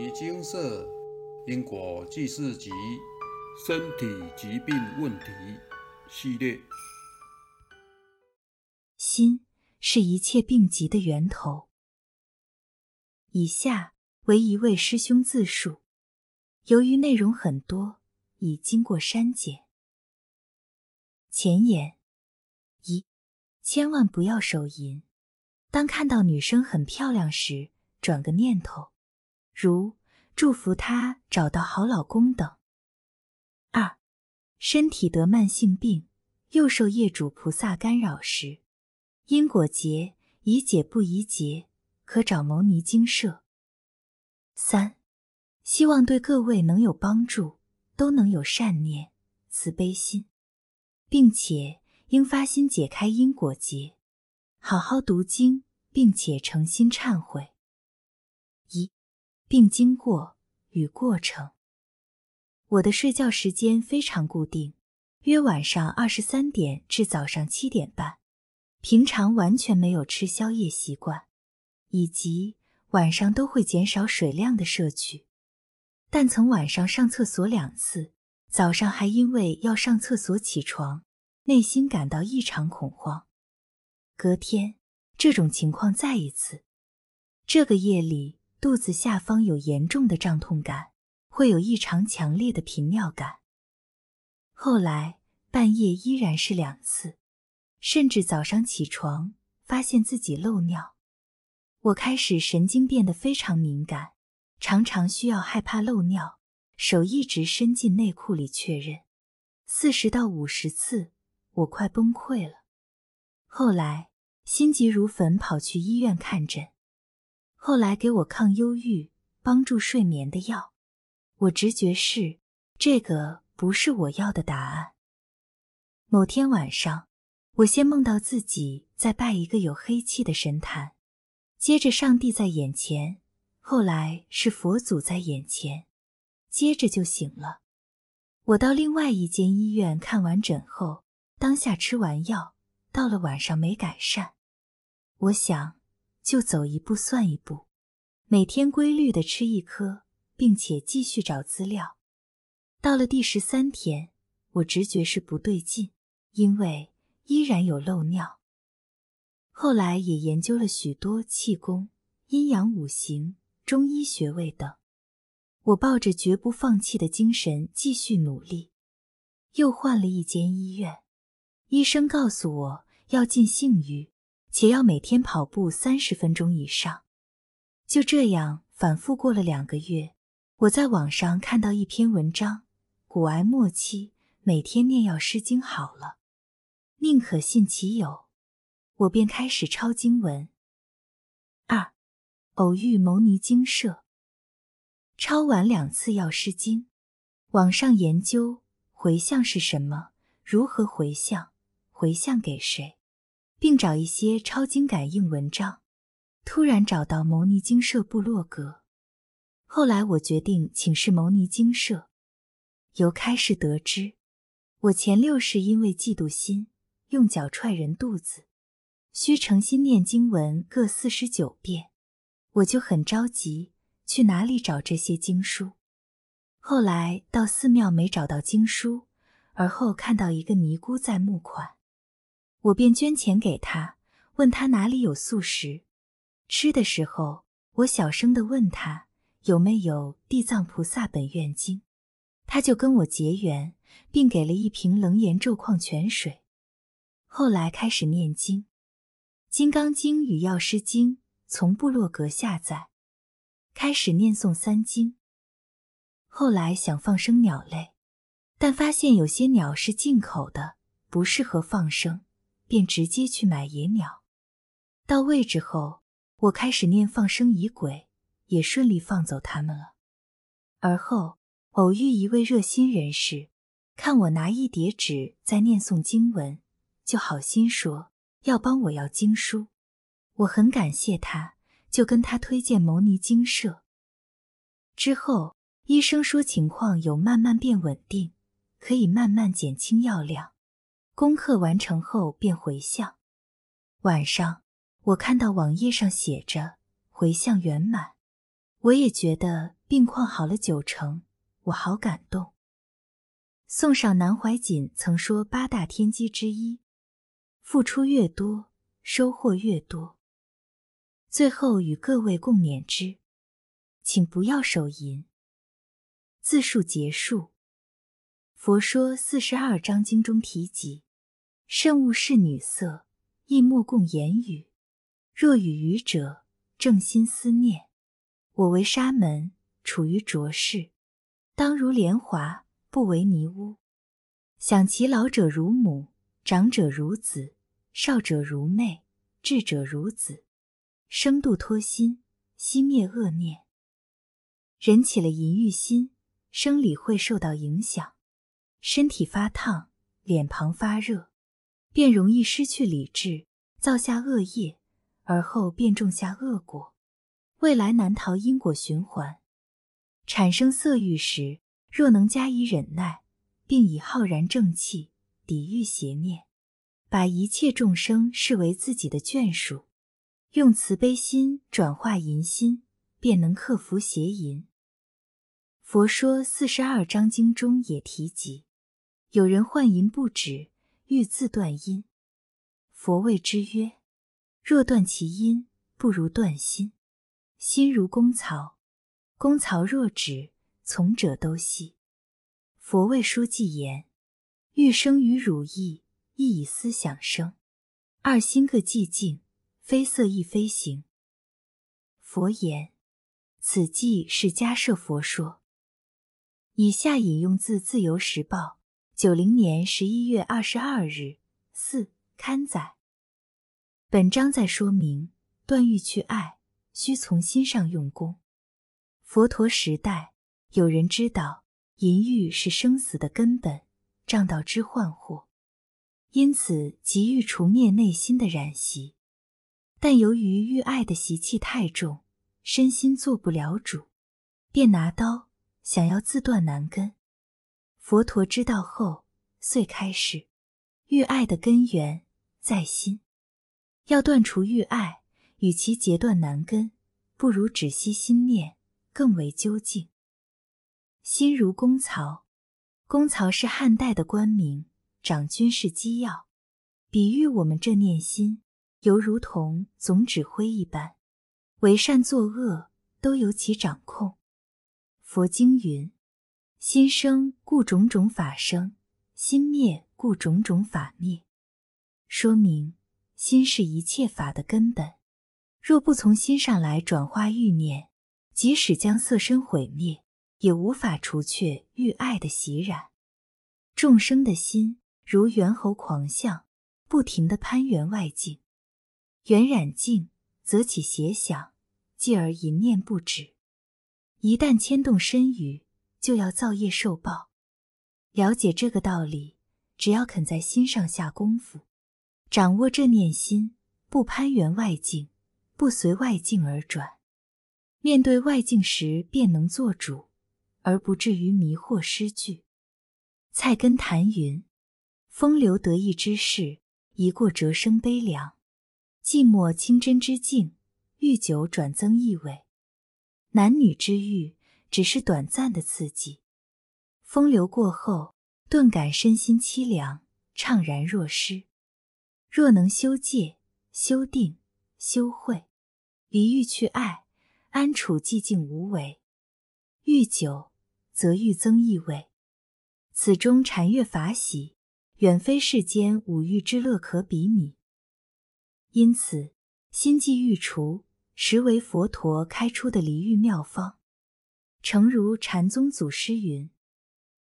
已经是因果记事集身体疾病问题系列。心是一切病疾的源头。以下为一位师兄自述，由于内容很多，已经过删减。前言：一，千万不要手淫。当看到女生很漂亮时，转个念头，如祝福她找到好老公等。二，身体得慢性病又受业主菩萨干扰时，因果结宜解不宜结，可找牟尼精舍。三，希望对各位能有帮助，都能有善念、慈悲心，并且应发心解开因果结。好好读经，并且诚心忏悔。并，经过与过程。我的睡觉时间非常固定，约晚上二十三点至早上七点半。平常完全没有吃宵夜习惯，以及晚上都会减少水量的摄取。但曾晚上上厕所两次，早上还因为要上厕所起床，内心感到异常恐慌。隔天，这种情况再一次。这个夜里，肚子下方有严重的胀痛感，会有异常强烈的频尿感。后来半夜依然是两次，甚至早上起床发现自己漏尿。我开始神经变得非常敏感，常常需要害怕漏尿，手一直伸进内裤里确认。四十到五十次，我快崩溃了。后来。心急如焚，跑去医院看诊。后来给我抗忧郁、帮助睡眠的药。我直觉是这个不是我要的答案。某天晚上，我先梦到自己在拜一个有黑气的神坛，接着上帝在眼前，后来是佛祖在眼前，接着就醒了。我到另外一间医院看完诊后，当下吃完药，到了晚上没改善。我想，就走一步算一步，每天规律的吃一颗，并且继续找资料。到了第十三天，我直觉是不对劲，因为依然有漏尿。后来也研究了许多气功、阴阳五行、中医穴位等。我抱着绝不放弃的精神继续努力，又换了一间医院。医生告诉我要尽性欲。且要每天跑步三十分钟以上。就这样反复过了两个月，我在网上看到一篇文章：骨癌末期每天念药师经好了，宁可信其有。我便开始抄经文。二，偶遇牟尼精舍，抄完两次药师经，网上研究回向是什么，如何回向，回向给谁。并找一些抄经感应文章，突然找到牟尼精舍部落格。后来我决定请示牟尼精舍，由开示得知，我前六世因为嫉妒心，用脚踹人肚子，需诚心念经文各四十九遍。我就很着急，去哪里找这些经书？后来到寺庙没找到经书，而后看到一个尼姑在募款。我便捐钱给他，问他哪里有素食吃的时候，我小声的问他有没有《地藏菩萨本愿经》，他就跟我结缘，并给了一瓶楞严咒矿泉水。后来开始念经，《金刚经》与《药师经》从部落格下载，开始念诵三经。后来想放生鸟类，但发现有些鸟是进口的，不适合放生。便直接去买野鸟，到位置后，我开始念放生仪轨，也顺利放走它们了。而后偶遇一位热心人士，看我拿一叠纸在念诵经文，就好心说要帮我要经书。我很感谢他，就跟他推荐牟尼精舍。之后医生说情况有慢慢变稳定，可以慢慢减轻药量。功课完成后便回向。晚上我看到网页上写着回向圆满，我也觉得病况好了九成，我好感动。宋少南怀瑾曾说：“八大天机之一，付出越多，收获越多。”最后与各位共勉之，请不要手淫。自述结束。佛说四十二章经中提及：“慎勿视女色，亦莫共言语。若与愚者，正心思念。我为沙门，处于浊世，当如莲华。”不为泥污，想其老者如母，长者如子，少者如妹，智者如子，生度脱心，熄灭恶念。人起了淫欲心，生理会受到影响，身体发烫，脸庞发热，便容易失去理智，造下恶业，而后便种下恶果，未来难逃因果循环。产生色欲时。若能加以忍耐，并以浩然正气抵御邪念，把一切众生视为自己的眷属，用慈悲心转化淫心，便能克服邪淫。佛说四十二章经中也提及，有人患淫不止，欲自断因，佛谓之曰：若断其因，不如断心。心如公曹，公曹若止。从者都息。佛为书记言：欲生于汝意，亦以思想生。二心各寂静，非色亦非形。佛言：此即是迦摄佛说。以下引用自《自由时报》九零年十一月二十二日四刊载。本章在说明断欲去爱，需从心上用功。佛陀时代。有人知道淫欲是生死的根本，障道之患祸，因此急欲除灭内心的染习。但由于欲爱的习气太重，身心做不了主，便拿刀想要自断难根。佛陀知道后，遂开示：欲爱的根源在心，要断除欲爱，与其截断难根，不如止息心念，更为究竟。心如公曹，公曹是汉代的官名，掌军事机要，比喻我们这念心，犹如同总指挥一般，为善作恶都由其掌控。佛经云：“心生故种种法生，心灭故种种法灭。”说明心是一切法的根本，若不从心上来转化欲念，即使将色身毁灭。也无法除却欲爱的袭染，众生的心如猿猴狂象，不停地攀缘外境，缘染境则起邪想，继而淫念不止。一旦牵动身语，就要造业受报。了解这个道理，只要肯在心上下功夫，掌握这念心，不攀缘外境，不随外境而转，面对外境时便能做主。而不至于迷惑失据。菜根谭云：“风流得意之事，一过折生悲凉；寂寞清真之境，欲久转增意味。男女之欲，只是短暂的刺激。风流过后，顿感身心凄凉，怅然若失。若能修戒、修定、修慧，离欲去爱，安处寂静无为。欲久。”则欲增意味，此中禅悦法喜，远非世间五欲之乐可比拟。因此，心寂欲除，实为佛陀开出的离欲妙方。诚如禅宗祖师云：“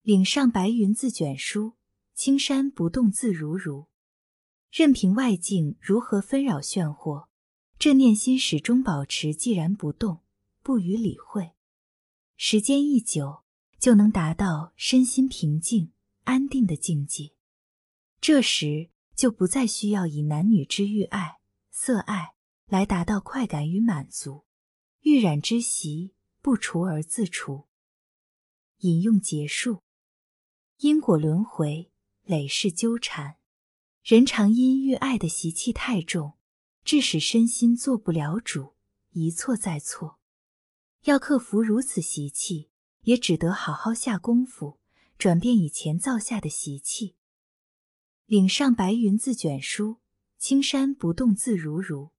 岭上白云自卷舒，青山不动自如如。”任凭外境如何纷扰炫惑，这念心始终保持寂然不动，不予理会。时间一久。就能达到身心平静、安定的境界。这时就不再需要以男女之欲爱、色爱来达到快感与满足，欲染之习不除而自除。引用结束。因果轮回，累世纠缠，人常因欲爱的习气太重，致使身心做不了主，一错再错。要克服如此习气，也只得好好下功夫，转变以前造下的习气。岭上白云自卷舒，青山不动自如如。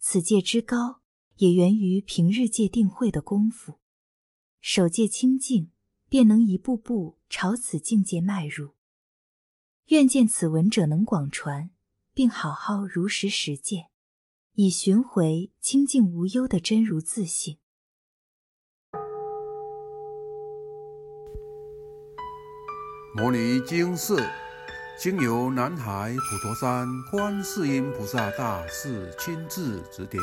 此界之高，也源于平日戒定慧的功夫。守戒清净，便能一步步朝此境界迈入。愿见此文者能广传，并好好如实实践，以寻回清净无忧的真如自性。摩尼经释，经由南海普陀山观世音菩萨大士亲自指点，